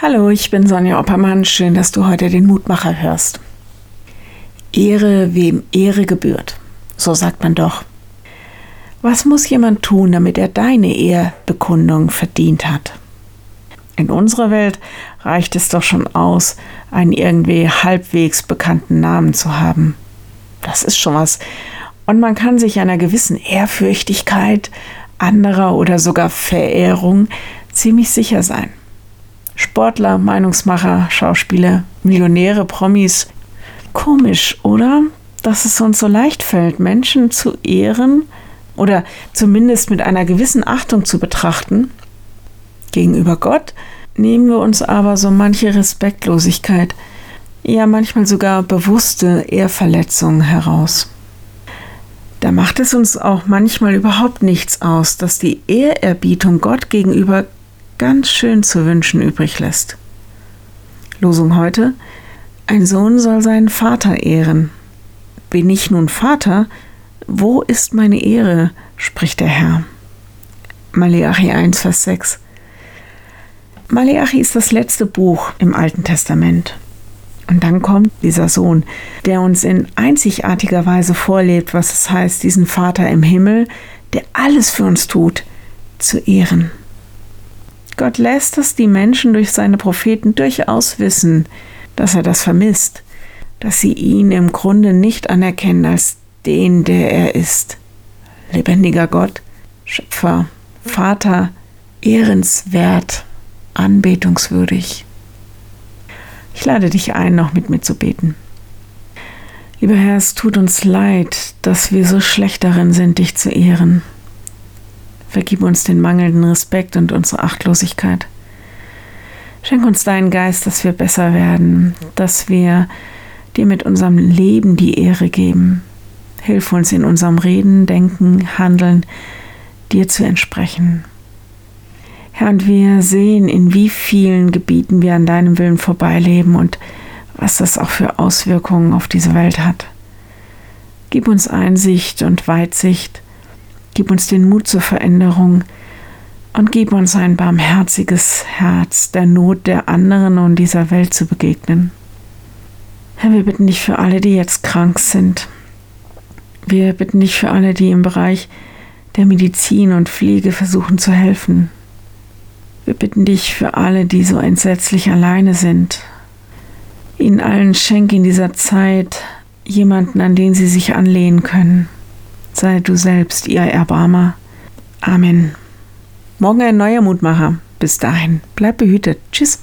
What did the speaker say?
Hallo, ich bin Sonja Oppermann. Schön, dass du heute den Mutmacher hörst. Ehre, wem Ehre gebührt. So sagt man doch. Was muss jemand tun, damit er deine Ehrbekundung verdient hat? In unserer Welt reicht es doch schon aus, einen irgendwie halbwegs bekannten Namen zu haben. Das ist schon was. Und man kann sich einer gewissen Ehrfürchtigkeit anderer oder sogar Verehrung ziemlich sicher sein. Sportler, Meinungsmacher, Schauspieler, Millionäre, Promis. Komisch, oder? Dass es uns so leicht fällt, Menschen zu ehren oder zumindest mit einer gewissen Achtung zu betrachten. Gegenüber Gott nehmen wir uns aber so manche Respektlosigkeit, ja manchmal sogar bewusste Ehrverletzungen heraus. Da macht es uns auch manchmal überhaupt nichts aus, dass die Ehrerbietung Gott gegenüber ganz schön zu wünschen übrig lässt. Losung heute: Ein Sohn soll seinen Vater ehren. Bin ich nun Vater? Wo ist meine Ehre? spricht der Herr. Malachi 1, Vers 6. Malachi ist das letzte Buch im Alten Testament. Und dann kommt dieser Sohn, der uns in einzigartiger Weise vorlebt, was es heißt, diesen Vater im Himmel, der alles für uns tut, zu ehren. Gott lässt es die Menschen durch seine Propheten durchaus wissen, dass er das vermisst, dass sie ihn im Grunde nicht anerkennen als den, der er ist. Lebendiger Gott, Schöpfer, Vater, ehrenswert, anbetungswürdig. Ich lade dich ein, noch mit mir zu beten. Lieber Herr, es tut uns leid, dass wir so schlecht darin sind, dich zu ehren. Vergib uns den mangelnden Respekt und unsere Achtlosigkeit. Schenk uns deinen Geist, dass wir besser werden, dass wir dir mit unserem Leben die Ehre geben. Hilf uns in unserem Reden, Denken, Handeln, dir zu entsprechen. Herr, und wir sehen, in wie vielen Gebieten wir an deinem Willen vorbeileben und was das auch für Auswirkungen auf diese Welt hat. Gib uns Einsicht und Weitsicht, Gib uns den Mut zur Veränderung und gib uns ein barmherziges Herz, der Not der anderen und dieser Welt zu begegnen. Herr, wir bitten dich für alle, die jetzt krank sind. Wir bitten dich für alle, die im Bereich der Medizin und Pflege versuchen zu helfen. Wir bitten dich für alle, die so entsetzlich alleine sind. Ihnen allen schenk in dieser Zeit jemanden, an den sie sich anlehnen können sei du selbst ihr Erbarmer. Amen. Morgen ein neuer Mutmacher. Bis dahin, bleib behütet. Tschüss.